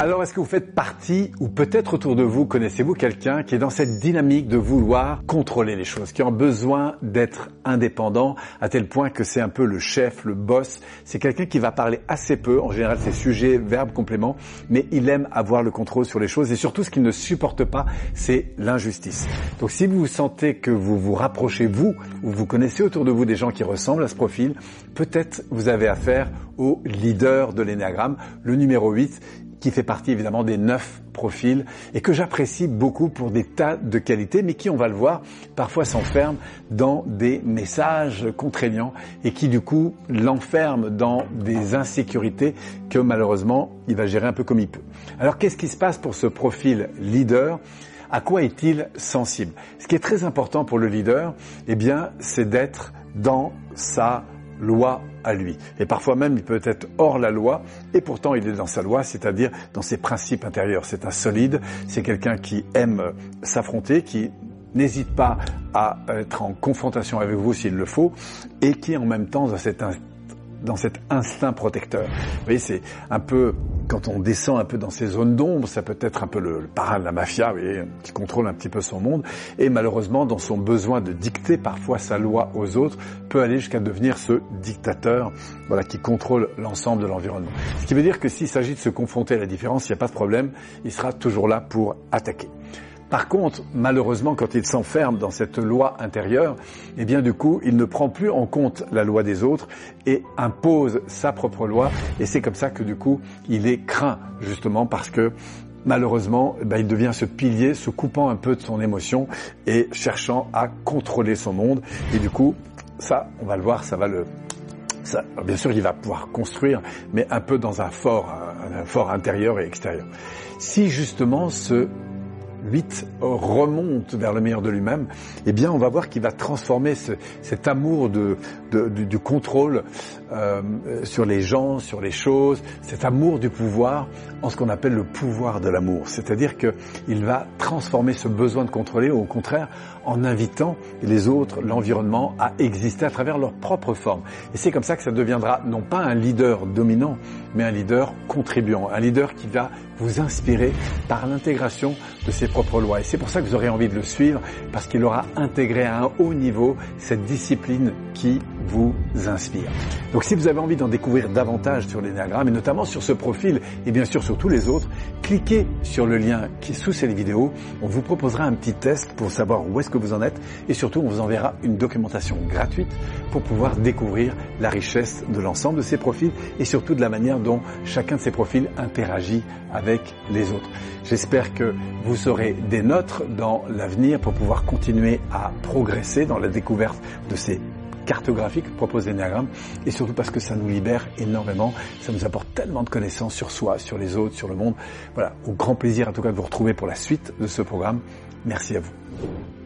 Alors, est-ce que vous faites partie, ou peut-être autour de vous, connaissez-vous quelqu'un qui est dans cette dynamique de vouloir contrôler les choses, qui a besoin d'être indépendant, à tel point que c'est un peu le chef, le boss. C'est quelqu'un qui va parler assez peu, en général c'est sujet, verbe, complément, mais il aime avoir le contrôle sur les choses et surtout ce qu'il ne supporte pas, c'est l'injustice. Donc si vous sentez que vous vous rapprochez, vous, ou vous connaissez autour de vous des gens qui ressemblent à ce profil, peut-être vous avez affaire au leader de l'énéagramme, le numéro 8, qui fait partie évidemment des neuf profils et que j'apprécie beaucoup pour des tas de qualités, mais qui, on va le voir, parfois s'enferme dans des messages contraignants et qui du coup l'enferme dans des insécurités que malheureusement il va gérer un peu comme il peut. Alors qu'est-ce qui se passe pour ce profil leader? À quoi est-il sensible? Ce qui est très important pour le leader, eh bien, c'est d'être dans sa loi à lui. Et parfois même, il peut être hors la loi, et pourtant il est dans sa loi, c'est-à-dire dans ses principes intérieurs. C'est un solide, c'est quelqu'un qui aime s'affronter, qui n'hésite pas à être en confrontation avec vous s'il le faut, et qui en même temps, dans cet, dans cet instinct protecteur. Vous voyez, c'est un peu quand on descend un peu dans ces zones d'ombre, ça peut être un peu le, parrain de la mafia, vous voyez, qui contrôle un petit peu son monde, et malheureusement, dans son besoin de dicter parfois sa loi aux autres, peut aller jusqu'à devenir ce dictateur, voilà, qui contrôle l'ensemble de l'environnement. Ce qui veut dire que s'il s'agit de se confronter à la différence, il n'y a pas de problème, il sera toujours là pour attaquer. Par contre, malheureusement, quand il s'enferme dans cette loi intérieure, eh bien du coup, il ne prend plus en compte la loi des autres et impose sa propre loi. Et c'est comme ça que du coup, il est craint, justement, parce que malheureusement, eh ben, il devient ce pilier, se coupant un peu de son émotion et cherchant à contrôler son monde. Et du coup, ça, on va le voir, ça va le bien sûr, il va pouvoir construire, mais un peu dans un fort, un fort intérieur et extérieur. Si justement ce 8 remonte vers le meilleur de lui-même, eh bien on va voir qu'il va transformer ce, cet amour de, du, contrôle euh, sur les gens, sur les choses, cet amour du pouvoir en ce qu'on appelle le pouvoir de l'amour. C'est-à-dire qu'il va transformer ce besoin de contrôler, au contraire, en invitant les autres, l'environnement, à exister à travers leur propre forme. Et c'est comme ça que ça deviendra non pas un leader dominant, mais un leader contribuant, un leader qui va vous inspirer par l'intégration de ses propres lois. Et c'est pour ça que vous aurez envie de le suivre, parce qu'il aura intégré à un haut niveau cette discipline qui vous inspire. Donc si vous avez envie d'en découvrir davantage sur l'énéagramme, et notamment sur ce profil, et bien sûr sur tous les autres, cliquez sur le lien qui est sous cette vidéo. On vous proposera un petit test pour savoir où est-ce que vous en êtes, et surtout on vous enverra une documentation gratuite pour pouvoir découvrir la richesse de l'ensemble de ces profils, et surtout de la manière dont chacun de ces profils interagit avec les autres. J'espère que vous serez des nôtres dans l'avenir pour pouvoir continuer à progresser dans la découverte de ces cartographiques que propose l'Enneagramme et surtout parce que ça nous libère énormément, ça nous apporte tellement de connaissances sur soi, sur les autres, sur le monde. Voilà, au grand plaisir en tout cas de vous retrouver pour la suite de ce programme. Merci à vous.